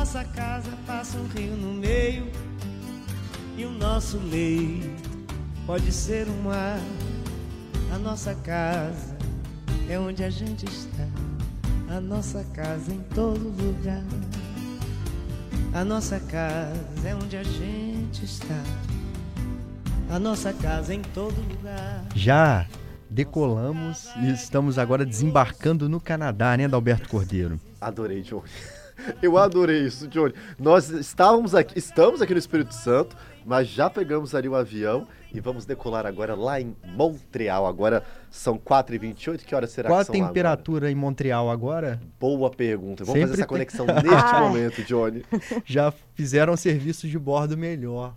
Nossa casa passa um rio no meio. E o nosso leito pode ser um mar. A nossa casa é onde a gente está. A nossa casa em todo lugar. A nossa casa é onde a gente está. A nossa casa em todo lugar. Já decolamos e estamos agora desembarcando no Canadá, né, Dalberto Cordeiro? Adorei, Johnny. Eu adorei isso, Johnny. Nós estávamos aqui, estamos aqui no Espírito Santo, mas já pegamos ali o avião e vamos decolar agora lá em Montreal. Agora são 4h28. Que horas será Qual a que são lá temperatura em Montreal agora? Boa pergunta. Vamos Sempre fazer essa tem- conexão neste momento, Johnny. Já fizeram serviço de bordo melhor.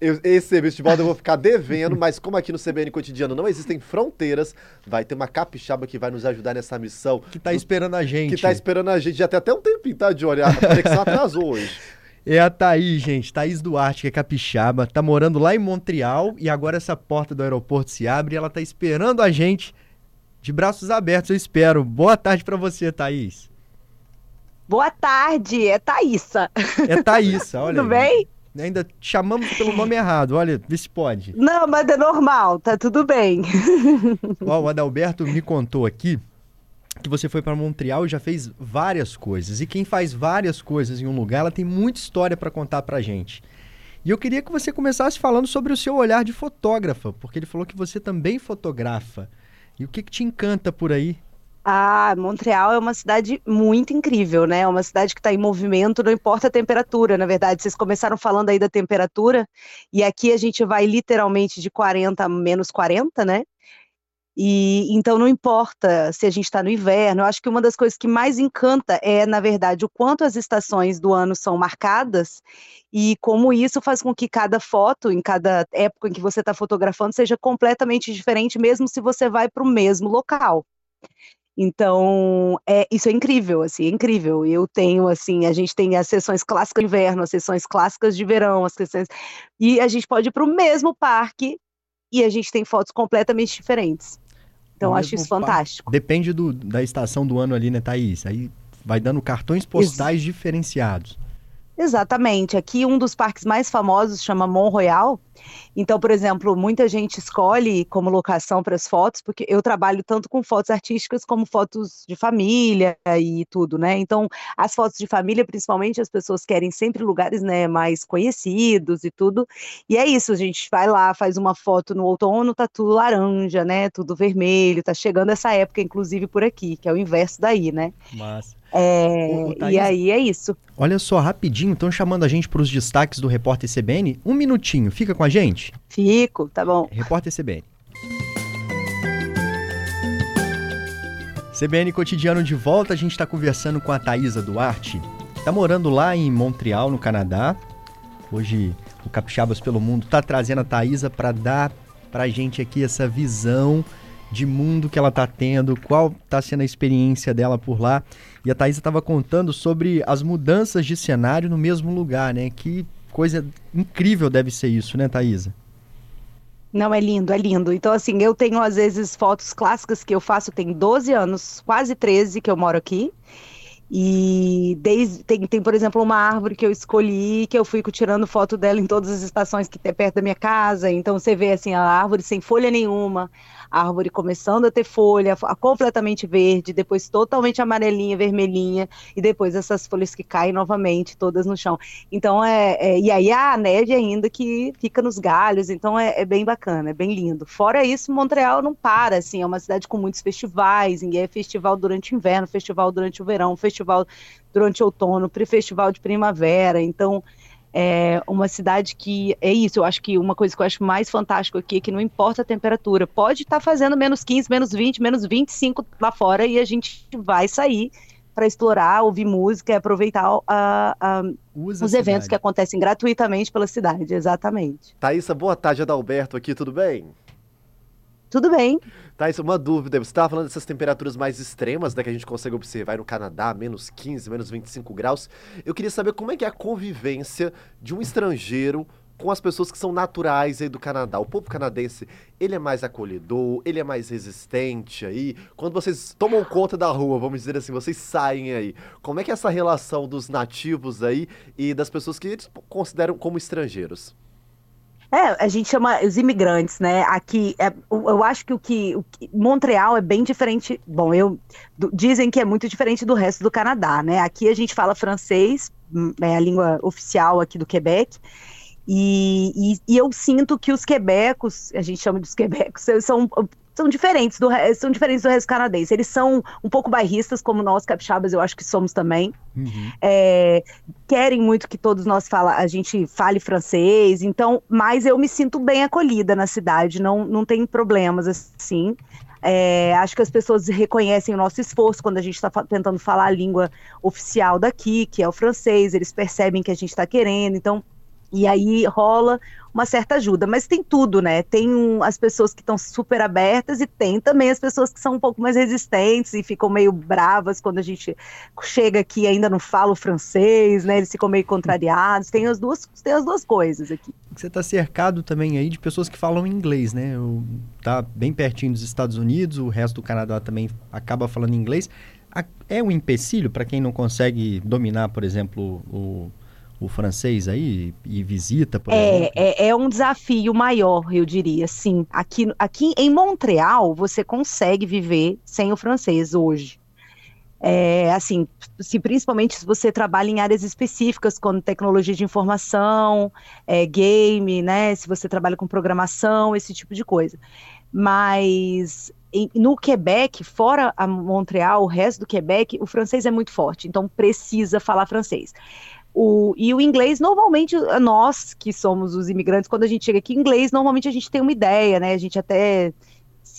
Eu- esse serviço de bordo eu vou ficar devendo, mas como aqui no CBN Cotidiano não existem fronteiras, vai ter uma capixaba que vai nos ajudar nessa missão. Que tá esperando a gente. Que tá esperando a gente já tem até um tempinho, tá, Johnny? A conexão atrasou hoje. É a Thaís, gente. Thaís Duarte, que é capixaba, tá morando lá em Montreal e agora essa porta do aeroporto se abre e ela tá esperando a gente de braços abertos, eu espero. Boa tarde pra você, Thaís. Boa tarde, é Thaísa. É Thaísa, olha. Tudo aí. bem? Ainda chamamos pelo nome errado, olha, vê se pode. Não, mas é normal, tá tudo bem. Ó, o Adalberto me contou aqui que você foi para Montreal e já fez várias coisas. E quem faz várias coisas em um lugar, ela tem muita história para contar pra gente. E eu queria que você começasse falando sobre o seu olhar de fotógrafa, porque ele falou que você também fotografa. E o que, que te encanta por aí? Ah, Montreal é uma cidade muito incrível, né? É uma cidade que está em movimento, não importa a temperatura, na verdade. Vocês começaram falando aí da temperatura, e aqui a gente vai literalmente de 40 a menos 40, né? E então não importa se a gente está no inverno, eu acho que uma das coisas que mais encanta é, na verdade, o quanto as estações do ano são marcadas e como isso faz com que cada foto, em cada época em que você está fotografando, seja completamente diferente, mesmo se você vai para o mesmo local. Então, é, isso é incrível, assim, é incrível. Eu tenho, assim, a gente tem as sessões clássicas de inverno, as sessões clássicas de verão, as sessões... E a gente pode ir para o mesmo parque e a gente tem fotos completamente diferentes. Então, acho isso parque. fantástico. Depende do- da estação do ano ali, né, Thaís? Aí vai dando cartões postais diferenciados. Exatamente. Aqui um dos parques mais famosos chama Mont Royal. Então, por exemplo, muita gente escolhe como locação para as fotos, porque eu trabalho tanto com fotos artísticas como fotos de família e tudo, né? Então, as fotos de família, principalmente, as pessoas querem sempre lugares, né, mais conhecidos e tudo. E é isso, a gente vai lá, faz uma foto no outono, tá tudo laranja, né? Tudo vermelho, tá chegando essa época, inclusive, por aqui, que é o inverso daí, né? Mas É, e aí é isso. olha só, rapidinho, estão chamando a gente para os destaques do Repórter CBN. Um minutinho, fica com a gente. Fico, tá bom. Repórter CBN. CBN Cotidiano de volta, a gente está conversando com a Thaisa Duarte, está morando lá em Montreal, no Canadá. Hoje o Capixabas pelo Mundo está trazendo a Thaisa para dar para a gente aqui essa visão de mundo que ela está tendo, qual está sendo a experiência dela por lá. E a Thaisa estava contando sobre as mudanças de cenário no mesmo lugar, né? Que coisa incrível deve ser isso, né, Thaisa? Não, é lindo, é lindo. Então, assim, eu tenho às vezes fotos clássicas que eu faço, tem 12 anos, quase 13 que eu moro aqui. E desde, tem, tem, por exemplo, uma árvore que eu escolhi, que eu fui tirando foto dela em todas as estações que tem perto da minha casa. Então você vê assim, a árvore sem folha nenhuma, a árvore começando a ter folha, a- completamente verde, depois totalmente amarelinha, vermelhinha, e depois essas folhas que caem novamente, todas no chão. Então é, é- e aí a neve ainda que fica nos galhos, então é, é bem bacana, é bem lindo. Fora isso, Montreal não para, assim, é uma cidade com muitos festivais, e é festival durante o inverno, festival durante o verão, festival durante o outono, pré-festival de primavera, então é uma cidade que é isso, eu acho que uma coisa que eu acho mais fantástico aqui é que não importa a temperatura, pode estar fazendo menos 15, menos 20, menos 25 lá fora e a gente vai sair para explorar, ouvir música e aproveitar a, a, os eventos que acontecem gratuitamente pela cidade, exatamente. Thaisa, boa tarde, Adalberto aqui, tudo bem? Tudo bem. Thaís, uma dúvida. Você estava falando dessas temperaturas mais extremas né, que a gente consegue observar no Canadá, menos 15, menos 25 graus. Eu queria saber como é que é a convivência de um estrangeiro com as pessoas que são naturais aí do Canadá. O povo canadense, ele é mais acolhedor, ele é mais resistente aí. Quando vocês tomam conta da rua, vamos dizer assim, vocês saem aí, como é que é essa relação dos nativos aí e das pessoas que eles consideram como estrangeiros? É, a gente chama os imigrantes, né? Aqui, é, eu acho que o, que o que Montreal é bem diferente. Bom, eu do, dizem que é muito diferente do resto do Canadá, né? Aqui a gente fala francês, hum, é a língua oficial aqui do Quebec. E, e, e, eu sinto que os quebecos, a gente chama de os quebecos, são são diferentes do são diferentes do resto canadense. Eles são um pouco bairristas, como nós capixabas, eu acho que somos também. Uhum. É, querem muito que todos nós fala, a gente fale francês, então, mas eu me sinto bem acolhida na cidade, não, não tem problemas assim. É, acho que as pessoas reconhecem o nosso esforço quando a gente está tentando falar a língua oficial daqui, que é o francês, eles percebem que a gente está querendo, então e aí rola uma certa ajuda. Mas tem tudo, né? Tem as pessoas que estão super abertas e tem também as pessoas que são um pouco mais resistentes e ficam meio bravas quando a gente chega aqui e ainda não fala o francês, né? Eles ficam meio contrariados. Tem as duas, tem as duas coisas aqui. Você está cercado também aí de pessoas que falam inglês, né? Tá bem pertinho dos Estados Unidos, o resto do Canadá também acaba falando inglês. É um empecilho para quem não consegue dominar, por exemplo, o o francês aí e visita, por é, exemplo? É, é um desafio maior, eu diria, sim. Aqui, aqui em Montreal, você consegue viver sem o francês hoje. É, assim, se, principalmente se você trabalha em áreas específicas, como tecnologia de informação, é, game, né? Se você trabalha com programação, esse tipo de coisa. Mas no Quebec, fora a Montreal, o resto do Quebec, o francês é muito forte, então precisa falar francês. O, e o inglês, normalmente, nós que somos os imigrantes, quando a gente chega aqui, inglês, normalmente a gente tem uma ideia, né? A gente até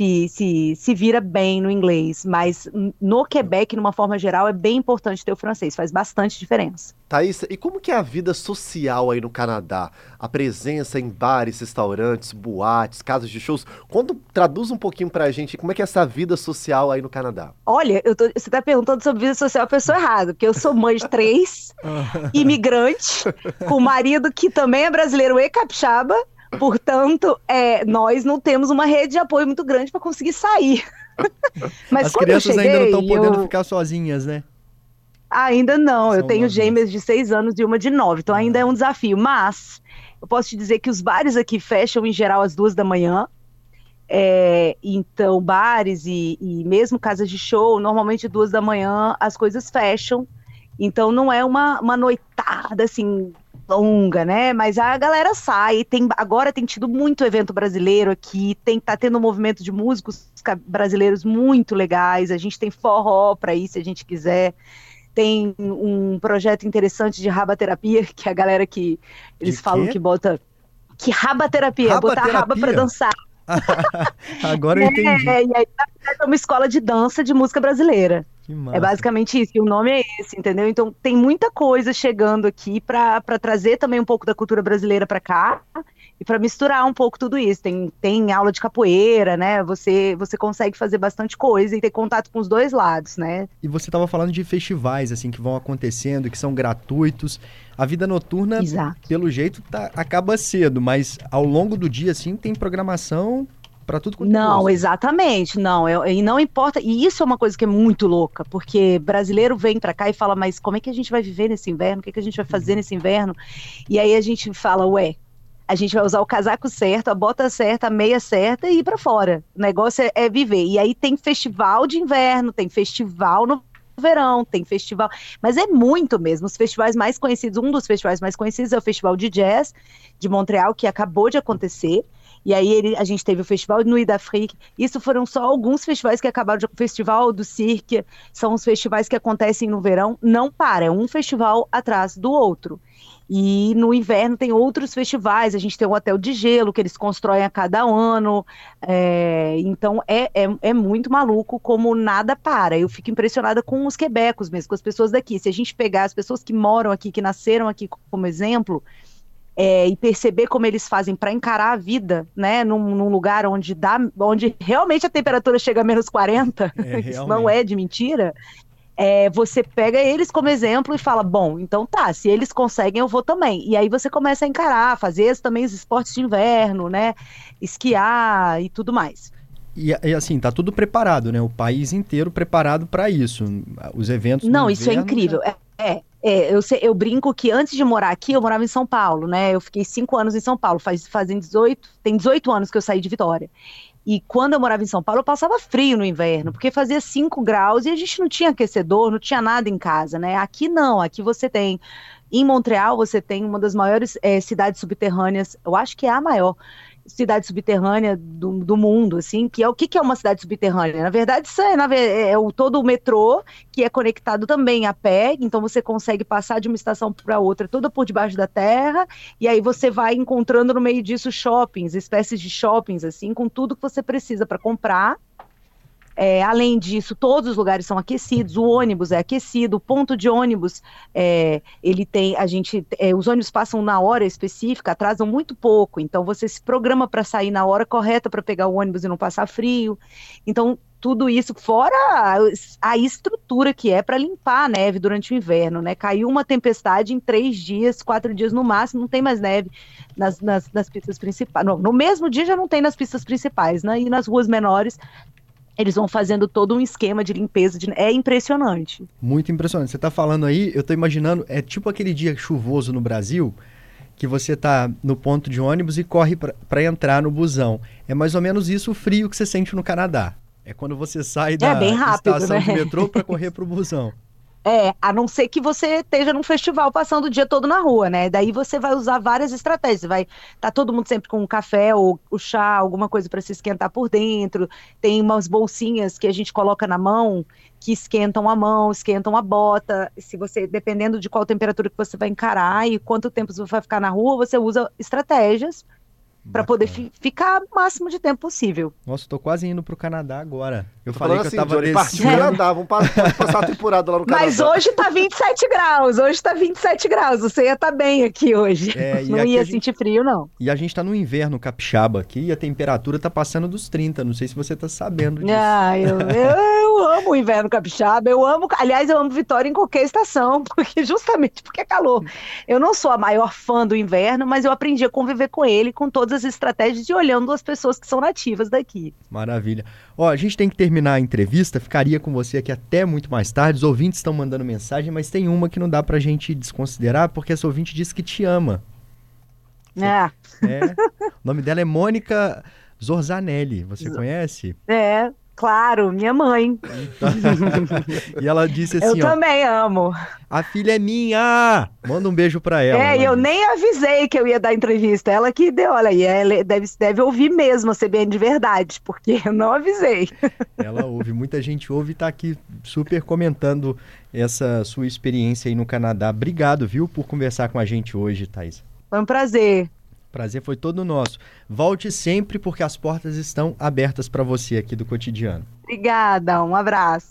se, se, se vira bem no inglês, mas no Quebec, numa forma geral, é bem importante ter o francês, faz bastante diferença. Thaís, e como que é a vida social aí no Canadá? A presença em bares, restaurantes, boates, casas de shows. Quando traduz um pouquinho pra gente, como é que é essa vida social aí no Canadá? Olha, tô, você tá perguntando sobre vida social a pessoa errada, porque eu sou mãe de três, imigrante, com marido que também é brasileiro e capixaba, Portanto, é, nós não temos uma rede de apoio muito grande para conseguir sair. Mas As crianças cheguei, ainda não estão podendo eu... ficar sozinhas, né? Ainda não. São eu tenho gêmeas de seis anos e uma de nove, então ainda é um desafio. Mas eu posso te dizer que os bares aqui fecham em geral às duas da manhã. É, então, bares e, e mesmo casas de show, normalmente duas da manhã as coisas fecham. Então não é uma, uma noitada assim longa, né? Mas a galera sai. Tem, agora tem tido muito evento brasileiro aqui, tem tá tendo um movimento de músicos brasileiros muito legais. A gente tem forró para ir se a gente quiser. Tem um projeto interessante de rabaterapia, que é a galera que eles falam que bota que rabaterapia, raba botar raba para dançar. Agora eu entendi. É, e aí é uma escola de dança de música brasileira. É basicamente isso, e o nome é esse, entendeu? Então tem muita coisa chegando aqui para trazer também um pouco da cultura brasileira para cá e para misturar um pouco tudo isso. Tem, tem aula de capoeira, né? Você você consegue fazer bastante coisa e ter contato com os dois lados, né? E você estava falando de festivais assim que vão acontecendo, que são gratuitos. A vida noturna, Exato. pelo jeito, tá, acaba cedo, mas ao longo do dia assim tem programação para tudo quanto é Não, exatamente, não. E não importa. E isso é uma coisa que é muito louca, porque brasileiro vem para cá e fala, mas como é que a gente vai viver nesse inverno? O que, é que a gente vai fazer uhum. nesse inverno? E aí a gente fala, ué, a gente vai usar o casaco certo, a bota certa, a meia certa e ir para fora. O negócio é, é, viver. E aí tem festival de inverno, tem festival no verão, tem festival, mas é muito mesmo. Os festivais mais conhecidos, um dos festivais mais conhecidos é o Festival de Jazz de Montreal, que acabou de acontecer. E aí ele, a gente teve o Festival Nuit d'Afrique. Isso foram só alguns festivais que acabaram de. O Festival do Cirque são os festivais que acontecem no verão. Não para, é um festival atrás do outro. E no inverno tem outros festivais, a gente tem o Hotel de Gelo, que eles constroem a cada ano. É, então é, é, é, muito maluco como nada para. Eu fico impressionada com os quebecos mesmo, com as pessoas daqui. Se a gente pegar as pessoas que moram aqui, que nasceram aqui como exemplo, é, e perceber como eles fazem para encarar a vida, né, num, num, lugar onde dá, onde realmente a temperatura chega a menos 40, é, isso não é de mentira é, você pega eles como exemplo e fala, bom, então tá, se eles conseguem, eu vou também. E aí você começa a encarar, fazer também os esportes de inverno, né? Esquiar e tudo mais. E, e, assim, tá tudo preparado, né? O país inteiro preparado para isso. Os eventos. Não, isso é incrível. Já... É, é, eu, eu brinco que antes de morar aqui, eu morava em São Paulo, né? Eu fiquei cinco anos em São Paulo, faz, fazem 18, tem 18 anos que eu saí de Vitória. E quando eu morava em São Paulo, eu passava frio no inverno, porque fazia 5 graus e a gente não tinha aquecedor, não tinha nada em casa, né? Aqui não, aqui você tem. Em Montreal, você tem uma das maiores é, cidades subterrâneas, eu acho que é a maior, cidade subterrânea do, do mundo, assim, que é o que, que é uma cidade subterrânea? Na verdade, isso é, na, é o, todo o metrô que é conectado também a pé, então você consegue passar de uma estação para outra toda por debaixo da terra, e aí você vai encontrando no meio disso shoppings, espécies de shoppings, assim, com tudo que você precisa para comprar é, além disso, todos os lugares são aquecidos, o ônibus é aquecido, o ponto de ônibus, é, ele tem, a gente, é, os ônibus passam na hora específica, atrasam muito pouco, então você se programa para sair na hora correta para pegar o ônibus e não passar frio. Então, tudo isso, fora a, a estrutura que é para limpar a neve durante o inverno, né? Caiu uma tempestade em três dias, quatro dias no máximo, não tem mais neve nas, nas, nas pistas principais. No, no mesmo dia já não tem nas pistas principais, né? E nas ruas menores eles vão fazendo todo um esquema de limpeza. De... É impressionante. Muito impressionante. Você está falando aí, eu estou imaginando, é tipo aquele dia chuvoso no Brasil, que você está no ponto de ônibus e corre para entrar no busão. É mais ou menos isso o frio que você sente no Canadá. É quando você sai é da é rápido, estação né? de metrô para correr para o busão. É, a não ser que você esteja num festival passando o dia todo na rua, né? Daí você vai usar várias estratégias. Vai tá todo mundo sempre com um café ou o chá, alguma coisa para se esquentar por dentro. Tem umas bolsinhas que a gente coloca na mão que esquentam a mão, esquentam a bota. Se você, dependendo de qual temperatura que você vai encarar e quanto tempo você vai ficar na rua, você usa estratégias para poder fi ficar o máximo de tempo possível. Nossa, tô quase indo pro Canadá agora. Eu falei que assim, eu tava Johnny, partiu o Canadá, vamos passar a temporada lá no Canadá. Mas hoje tá 27 graus, hoje tá 27 graus, você ia tá bem aqui hoje. É, não ia gente... sentir frio, não. E a gente tá no inverno capixaba aqui e a temperatura tá passando dos 30, não sei se você tá sabendo disso. Ah, eu, eu, eu amo o inverno capixaba, eu amo, aliás, eu amo Vitória em qualquer estação, porque justamente porque é calor. Eu não sou a maior fã do inverno, mas eu aprendi a conviver com ele, com todas as estratégias e olhando as pessoas que são nativas daqui. Maravilha. Ó, a gente tem que terminar a entrevista, ficaria com você aqui até muito mais tarde. Os ouvintes estão mandando mensagem, mas tem uma que não dá pra gente desconsiderar, porque essa ouvinte disse que te ama. É. é. O nome dela é Mônica Zorzanelli. Você conhece? É, Claro, minha mãe. e ela disse assim: Eu ó, também amo. A filha é minha! Manda um beijo pra ela. É, eu disse. nem avisei que eu ia dar entrevista. Ela que deu, olha, e ela deve, deve ouvir mesmo a CBN de verdade, porque eu não avisei. Ela ouve, muita gente ouve e tá aqui super comentando essa sua experiência aí no Canadá. Obrigado, viu, por conversar com a gente hoje, Thais. Foi um prazer. Prazer foi todo nosso. Volte sempre porque as portas estão abertas para você aqui do cotidiano. Obrigada, um abraço.